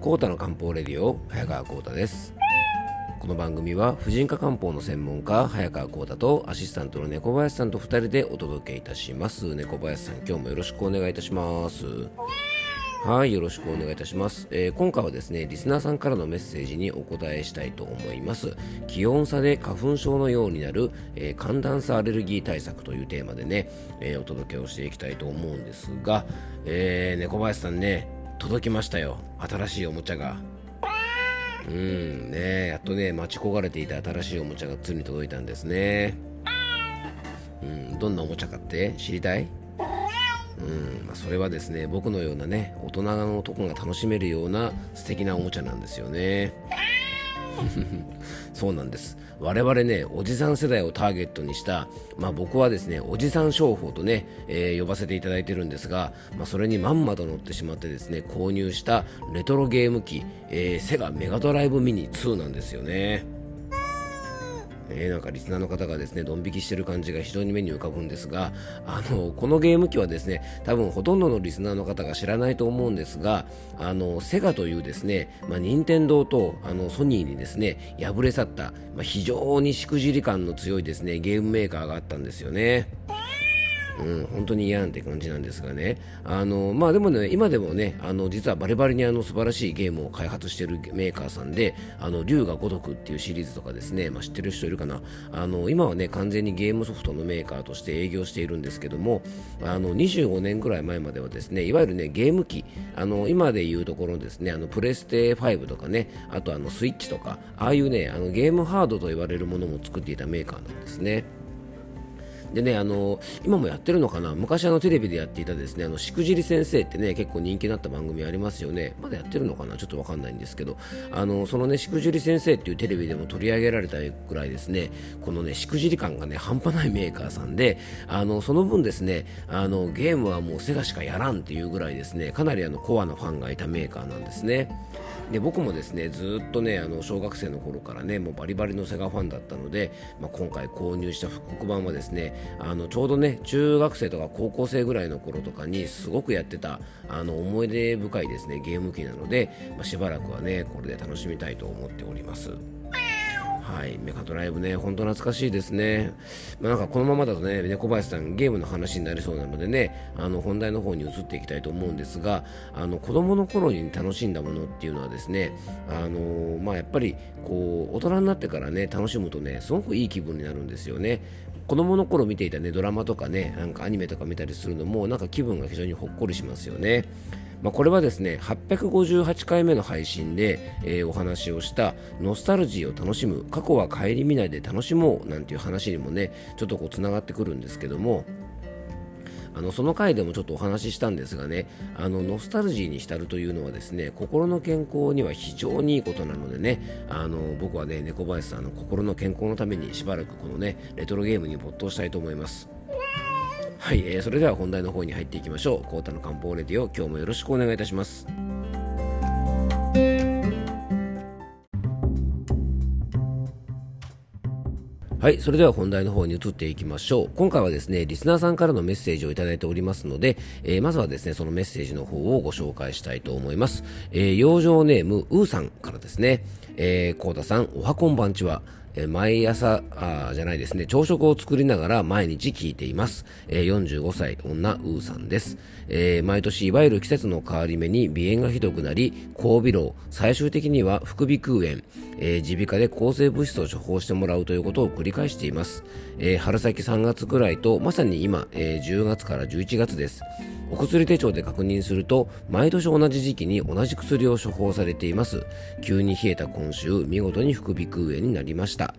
コータの漢方レディオ早川コータです。この番組は婦人科漢方の専門家早川コータとアシスタントの猫林さんと2人でお届けいたします。猫林さん今日もよろしくお願いいたします。はいよろしくお願いいたします、えー、今回はですねリスナーさんからのメッセージにお答えしたいと思います。気温差で花粉症のようになる、えー、寒暖差アレルギー対策というテーマでね、えー、お届けをしていきたいと思うんですが、え猫林さんね届きましたよ。新しいおもちゃが。うんねやっとね待ち焦がれていた新しいおもちゃがついに届いたんですね。うんどんなおもちゃかって？知りたい？うんまあ、それはですね僕のようなね大人の男が楽しめるような素敵なおもちゃなんですよね。そうなんです。我々ねおじさん世代をターゲットにした、まあ、僕はですねおじさん商法とね、えー、呼ばせていただいてるんですが、まあ、それにまんまと乗ってしまってですね購入したレトロゲーム機、えー、セガメガドライブミニ2なんですよね。えー、なんかリスナーの方がですねドン引きしてる感じが非常に目に浮かぶんですがあのこのゲーム機はですね多分ほとんどのリスナーの方が知らないと思うんですがあのセガというですね、まあ、任天堂とあのソニーにですね敗れ去った、まあ、非常にしくじり感の強いですねゲームメーカーがあったんですよね。うん、本当に嫌なんて感じなんですがね、あのまあ、でもね、今でもね、あの実はバリバリにあの素晴らしいゲームを開発しているメーカーさんで、あの龍が如くっていうシリーズとかですね、まあ、知ってる人いるかな、あの今はね、完全にゲームソフトのメーカーとして営業しているんですけども、あの25年ぐらい前まではですね、いわゆるね、ゲーム機、あの今でいうところですね、あのプレステ5とかね、あとあのスイッチとか、ああいうね、あのゲームハードと言われるものも作っていたメーカーなんですね。でね、あの今もやってるのかな、昔あのテレビでやっていたですね、あのしくじり先生ってね、結構人気になった番組ありますよね。まだやってるのかな、ちょっとわかんないんですけど、あのそのね、しくじり先生っていうテレビでも取り上げられたぐらいですね、このね、しくじり感がね、半端ないメーカーさんで、あのその分ですね、あのゲームはもうセガしかやらんっていうぐらいですね、かなりあのコアなファンがいたメーカーなんですね。で僕もですねずっとねあの小学生の頃からねもうバリバリのセガファンだったので、まあ、今回購入した復刻版はですねあのちょうどね中学生とか高校生ぐらいの頃とかにすごくやってたあの思い出深いですねゲーム機なので、まあ、しばらくはねこれで楽しみたいと思っております。はい、メカドライブね、本当懐かしいですね。まあ、なんかこのままだとね、猫林さん、ゲームの話になりそうなのでね、あの本題の方に移っていきたいと思うんですが、あの子供の頃に楽しんだものっていうのはですね、あのまあ、やっぱりこう大人になってからね、楽しむとね、すごくいい気分になるんですよね。子供の頃見ていたね、ドラマとかね、なんかアニメとか見たりするのも、なんか気分が非常にほっこりしますよね。まあ、これはですね858回目の配信で、えー、お話をしたノスタルジーを楽しむ過去は顧みないで楽しもうなんていう話にもねちょっとこうつながってくるんですけどもあのその回でもちょっとお話ししたんですがねあのノスタルジーに浸るというのはですね心の健康には非常にいいことなのでねあの僕はね猫林さんの心の健康のためにしばらくこのねレトロゲームに没頭したいと思います。はい、えー、それでは本題の方に入っていきましょう。コータの漢方レディオ、今日もよろしくお願いいたします。はい、それでは本題の方に移っていきましょう。今回はですね、リスナーさんからのメッセージをいただいておりますので、えー、まずはですね、そのメッセージの方をご紹介したいと思います。えー、養生ネーム、うーさんからですね、えー、コータさん、おはこんばんちは。え毎朝あじゃないですね、朝食を作りながら毎日聞いています。えー、45歳女、ウーさんです、えー、毎年いわゆる季節の変わり目に鼻炎がひどくなり、高微漏、最終的には副鼻腔炎、耳鼻科で抗生物質を処方してもらうということを繰り返しています。え春先3月くらいと、まさに今、え10月から11月です。お薬手帳で確認すると毎年同じ時期に同じ薬を処方されています。急に冷えた今週見事に副鼻腔炎になりました。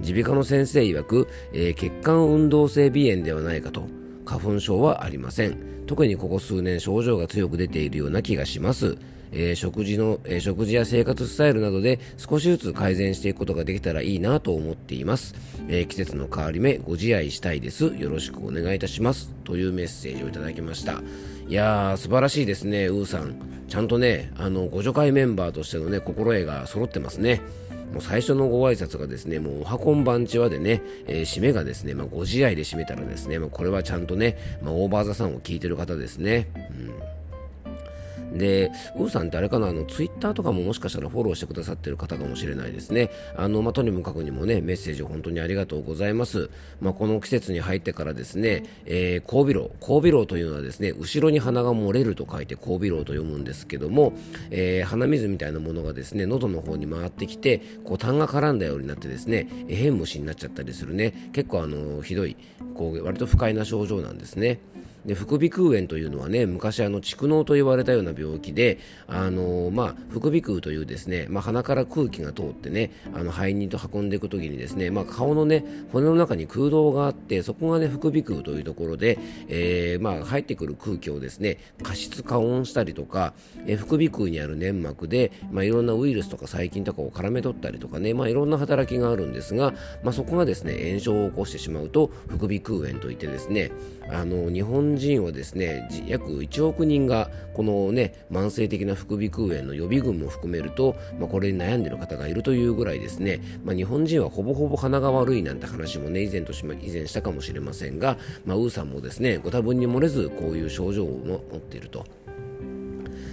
耳鼻科の先生曰く、えー、血管運動性鼻炎ではないかと花粉症はありません。特にここ数年症状が強く出ているような気がします。えー、食事の、えー、食事や生活スタイルなどで少しずつ改善していくことができたらいいなと思っています、えー、季節の変わり目ご自愛したいです。よろしくお願いいたします。というメッセージをいただきました。いやー素晴らしいですねウーさん。ちゃんとねあのご助会メンバーとしてのね心得が揃ってますね。もう最初のご挨拶がですね、もうおはこんばんちはでね、えー、締めがですね、まあ、ご自愛で締めたらですね、まあ、これはちゃんとね、まあ、オーバーザさんを聞いてる方ですね。うん。で、ウーさんってあれかな、あの、ツイッターとかももしかしたらフォローしてくださってる方かもしれないですね。あの、まあ、とにもかくにもね、メッセージ本当にありがとうございます。まあ、この季節に入ってからですね、えー、交尾楼。交尾楼というのはですね、後ろに鼻が漏れると書いて交尾楼と読むんですけども、えー、鼻水みたいなものがですね、喉の方に回ってきて、こう、痰が絡んだようになってですね、変虫になっちゃったりするね、結構あの、ひどい、こう、割と不快な症状なんですね。で副鼻腔炎というのはね昔あの蓄膿と言われたような病気であの、まあ、副鼻腔というですね、まあ、鼻から空気が通ってねあの肺にと運んでいく時にですね、まあ、顔のね骨の中に空洞があってそこがね副鼻腔というところで、えー、まあ、入ってくる空気をですね加湿加温したりとか、えー、副鼻腔にある粘膜で、まあ、いろんなウイルスとか細菌とかを絡め取ったりとかね、まあ、いろんな働きがあるんですが、まあ、そこがですね炎症を起こしてしまうと副鼻腔炎といってですねあの日本人はですね約1億人がこのね慢性的な副鼻腔炎の予備軍も含めると、まあ、これに悩んでいる方がいるというぐらいですね、まあ、日本人はほぼほぼ鼻が悪いなんて話もね以前とし以前したかもしれませんが、まあ、ウーさんもですねご多分に漏れずこういう症状を持っていると。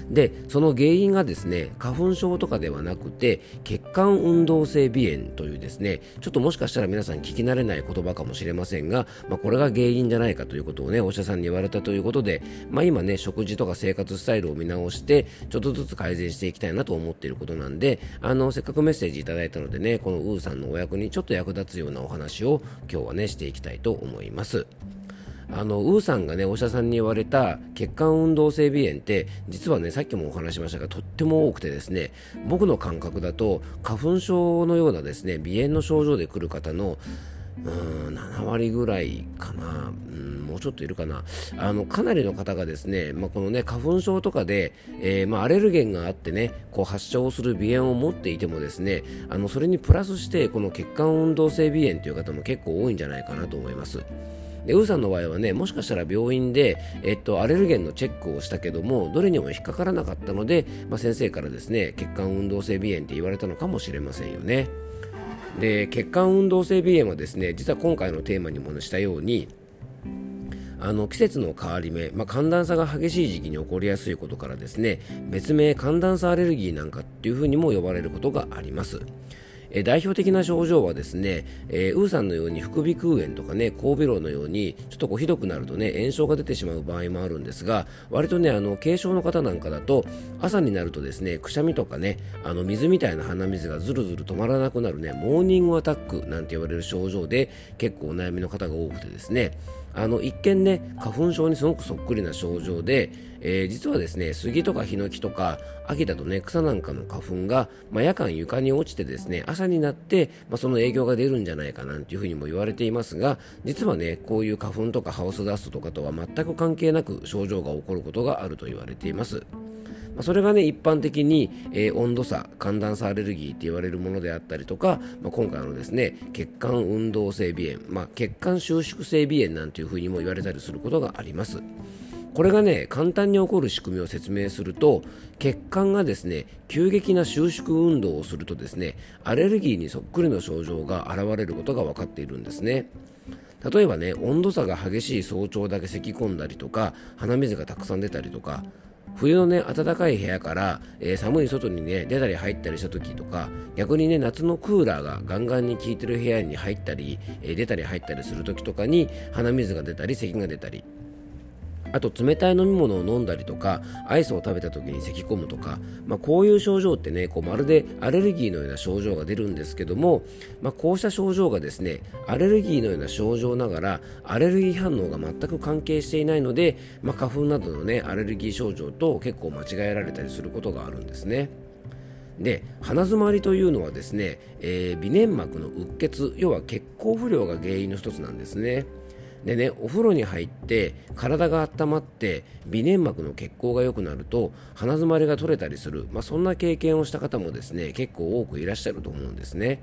でその原因がですね花粉症とかではなくて血管運動性鼻炎というですねちょっともしかしたら皆さん聞き慣れない言葉かもしれませんが、まあ、これが原因じゃないかということをねお医者さんに言われたということで、まあ、今ね食事とか生活スタイルを見直してちょっとずつ改善していきたいなと思っていることなんであのせっかくメッセージいただいたのでねこのウーさんのお役にちょっと役立つようなお話を今日はねしていきたいと思います。あのウーさんがねお医者さんに言われた血管運動性鼻炎って実はねさっきもお話しましたがとっても多くてですね僕の感覚だと花粉症のようなですね鼻炎の症状で来る方のうん7割ぐらいかな、うん、もうちょっといるかなあのかなりの方がですね、まあ、このね花粉症とかで、えー、まあ、アレルゲンがあってねこう発症する鼻炎を持っていてもですねあのそれにプラスしてこの血管運動性鼻炎という方も結構多いんじゃないかなと思います。でウーさんの場合はねもしかしたら病院で、えっと、アレルゲンのチェックをしたけどもどれにも引っかからなかったので、まあ、先生からですね血管運動性鼻炎って言われたのかもしれませんよねで血管運動性鼻炎はですね実は今回のテーマにもしたようにあの季節の変わり目、まあ、寒暖差が激しい時期に起こりやすいことからですね別名寒暖差アレルギーなんかっていうふうにも呼ばれることがあります。え代表的な症状はですね、えー、ウーさんのように副鼻腔炎とかね神戸炉のようにちょっとこうひどくなるとね炎症が出てしまう場合もあるんですが割とねあの軽症の方なんかだと朝になるとですねくしゃみとかねあの水みたいな鼻水がずるずる止まらなくなるねモーニングアタックなんて言われる症状で結構お悩みの方が多くてですねあの一見ね花粉症にすごくそっくりな症状で、えー、実はですね杉とかヒノキとか秋だとね草なんかの花粉が、まあ、夜間床に落ちてですね朝になって、まあ、その影響が出るんじゃないかなんていうふうにも言われていますが実はねこういう花粉とかハウスダストとかとは全く関係なく症状が起こることがあると言われています。まあ、それがね一般的に、えー、温度差寒暖差アレルギーって言われるものであったりとか、まあ、今回のですね血管運動性鼻炎、まあ、血管収縮性鼻炎なんていうふうにも言われたりすることがあります。これがね簡単に起こる仕組みを説明すると血管がですね急激な収縮運動をするとですねアレルギーにそっくりの症状が現れることが分かっているんですね。例えばね温度差が激しい早朝だけ咳き込んだりとか鼻水がたくさん出たりとか冬のね暖かい部屋から、えー、寒い外にね出たり入ったりした時とか逆にね夏のクーラーがガンガンに効いてる部屋に入ったり、えー、出たり入ったりする時とかに鼻水が出たり咳が出たり。あと冷たい飲み物を飲んだりとかアイスを食べた時に咳き込むとか、まあ、こういう症状ってねこうまるでアレルギーのような症状が出るんですけども、まあ、こうした症状がですねアレルギーのような症状ながらアレルギー反応が全く関係していないので、まあ、花粉などのねアレルギー症状と結構間違えられたりすることがあるんですね。で鼻づまりというのはですね、えー、鼻粘膜のうっ血要は血行不良が原因の一つなんですね。でねお風呂に入って体が温まって微粘膜の血行が良くなると鼻づまりが取れたりする、まあ、そんな経験をした方もですね結構多くいらっしゃると思うんですね。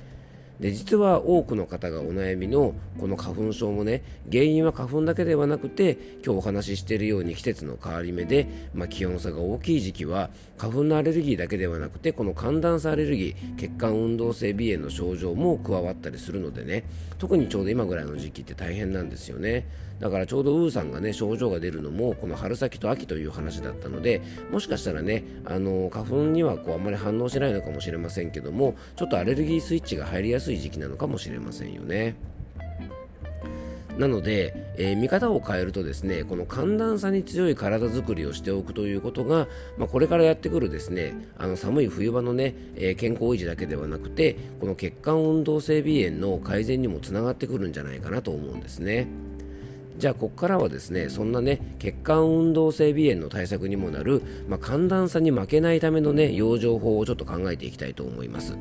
で実は多くの方がお悩みのこの花粉症もね原因は花粉だけではなくて今日お話ししているように季節の変わり目で、まあ、気温差が大きい時期は花粉のアレルギーだけではなくてこの寒暖差アレルギー血管運動性鼻炎の症状も加わったりするのでね特にちょうど今ぐらいの時期って大変なんですよね。だからちょうどウーさんがね症状が出るのもこの春先と秋という話だったのでもしかしたらねあの花粉にはこうあんまり反応しないのかもしれませんけどもちょっとアレルギースイッチが入りやすい時期なのかもしれませんよね。なので、えー、見方を変えるとですねこの寒暖差に強い体づくりをしておくということが、まあ、これからやってくるですねあの寒い冬場のね、えー、健康維持だけではなくてこの血管運動性鼻炎の改善にもつながってくるんじゃないかなと思うんですね。じゃあここからはですねそんなね血管運動性鼻炎の対策にもなる、まあ、寒暖差に負けないためのね養生法をちょっと考えていきたいと思います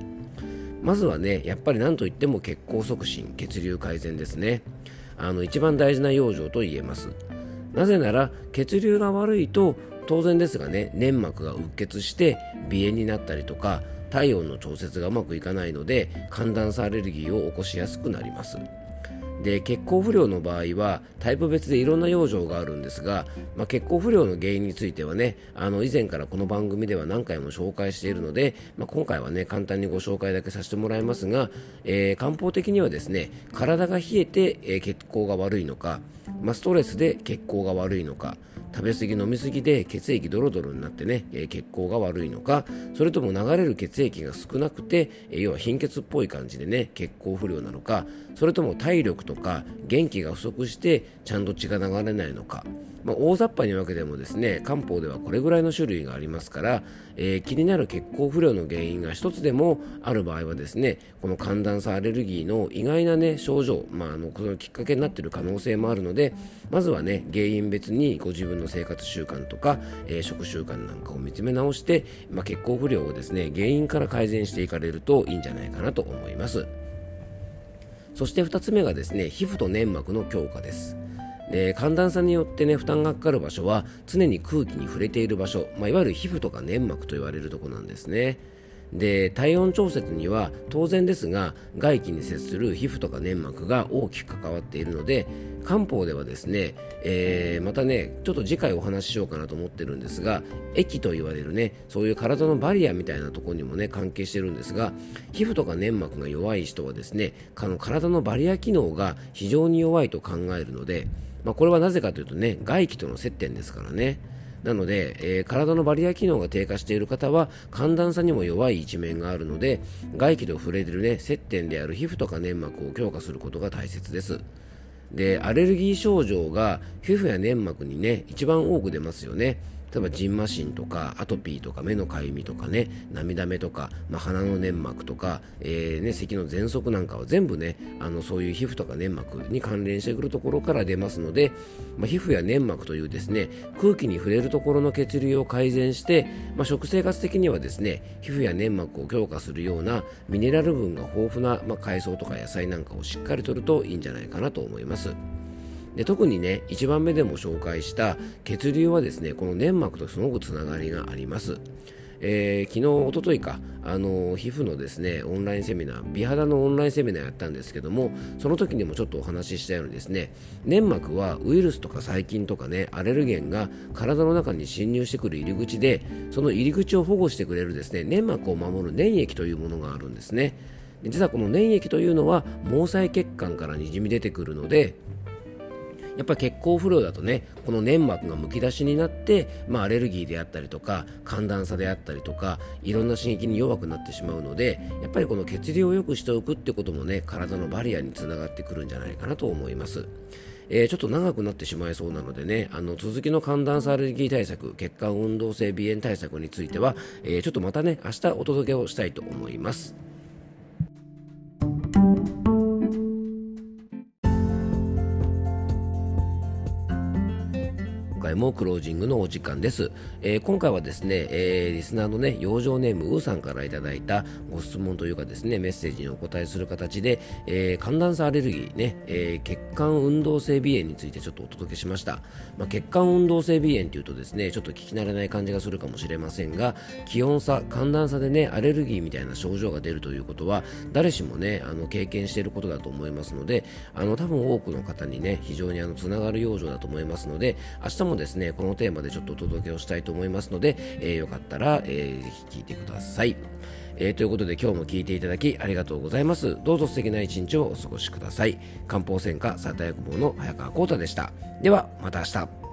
まずはねやっぱり何といっても血行促進血流改善ですね。あの一番大事な養生と言えます。なぜなら血流が悪いと当然ですがね粘膜がうっ血して鼻炎になったりとか体温の調節がうまくいかないので寒暖差アレルギーを起こしやすくなります。で血行不良の場合はタイプ別でいろんな養生があるんですが、まあ、血行不良の原因についてはねあの以前からこの番組では何回も紹介しているので、まあ、今回はね簡単にご紹介だけさせてもらいますが、えー、漢方的にはですね体が冷えて、えー、血行が悪いのか、まあ、ストレスで血行が悪いのか食べ過ぎ飲み過ぎで血液ドロドロになってね、えー、血行が悪いのかそれとも流れる血液が少なくて、えー、要は貧血っぽい感じでね血行不良なのかそれとも体力ととか元気が不足してちゃんと血が流れないのか、まあ、大雑把に分けてもですね漢方ではこれぐらいの種類がありますから、えー、気になる血行不良の原因が一つでもある場合はですねこの寒暖差アレルギーの意外なね症状、まあ、あのこのきっかけになっている可能性もあるのでまずはね原因別にご自分の生活習慣とか、えー、食習慣なんかを見つめ直して、まあ、血行不良をですね原因から改善していかれるといいんじゃないかなと思います。そして2つ目がですね皮膚と粘膜の強化です。で寒暖差によってね負担がかかる場所は常に空気に触れている場所、まあ、いわゆる皮膚とか粘膜と言われるところなんですね。で体温調節には当然ですが外気に接する皮膚とか粘膜が大きく関わっているので漢方ではですね、えー、またねちょっと次回お話ししようかなと思ってるんですが液と言われるねそういう体のバリアみたいなところにもね関係してるんですが皮膚とか粘膜が弱い人はですねの体のバリア機能が非常に弱いと考えるので、まあ、これはなぜかというとね外気との接点ですからね。なので、えー、体のバリア機能が低下している方は寒暖差にも弱い一面があるので外気と触れてる、ね、接点である皮膚とか粘膜を強化することが大切です。でアレルギー症状が皮膚や粘膜にね一番多く出ますよね。例えばジンマシンとかアトピーとか目のかゆみとかね涙目とか、まあ、鼻の粘膜とか、えーね、咳の喘息なんかは全部ねあのそういう皮膚とか粘膜に関連してくるところから出ますので、まあ、皮膚や粘膜というですね空気に触れるところの血流を改善して、まあ、食生活的にはですね皮膚や粘膜を強化するようなミネラル分が豊富な、まあ、海藻とか野菜なんかをしっかりとるといいんじゃないかなと思います。で特にね1番目でも紹介した血流はですねこの粘膜とすごくつながりがありますえー、昨日、おとといか、あの皮膚のですねオンラインセミナー、美肌のオンラインセミナーやったんですけども、その時にもちょっとお話ししたようにですね粘膜はウイルスとか細菌とかねアレルゲンが体の中に侵入してくる入り口で、その入り口を保護してくれるですね粘膜を守る粘液というものがあるんですね。実はこの粘液というのは毛細血管からにじみ出てくるのでやっぱり血行不良だとねこの粘膜がむき出しになって、まあ、アレルギーであったりとか寒暖差であったりとかいろんな刺激に弱くなってしまうのでやっぱりこの血流を良くしておくってこともね体のバリアにつながってくるんじゃないかなと思います。えー、ちょっと長くなってしまいそうなのでね、あの続きの寒暖差アレルギー対策、血管運動性鼻炎対策については、えー、ちょっとまたね、明日お届けをしたいと思います。回もクロージングのお時間です、えー、今回はですね、えー、リスナーのね養生ネームウーさんからいただいたご質問というかですねメッセージにお答えする形で、えー、寒暖差アレルギーね、え血管運動性鼻炎についてちょっとお届けしました、まあ、血管運動性鼻炎というとですねちょっと聞き慣れない感じがするかもしれませんが気温差寒暖差でねアレルギーみたいな症状が出るということは誰しもねあの経験していることだと思いますのであの多分多くの方にね非常にあのつながる養生だと思いますので明日もですねこのテーマでちょっとお届けをしたいと思いますので、えー、よかったら、えー、ぜひ聞いてください。えー、ということで今日も聴いていただきありがとうございます。どうぞ素敵な一日をお過ごしください。漢方専科サタヤクボの早川浩太でした。ではまた明日。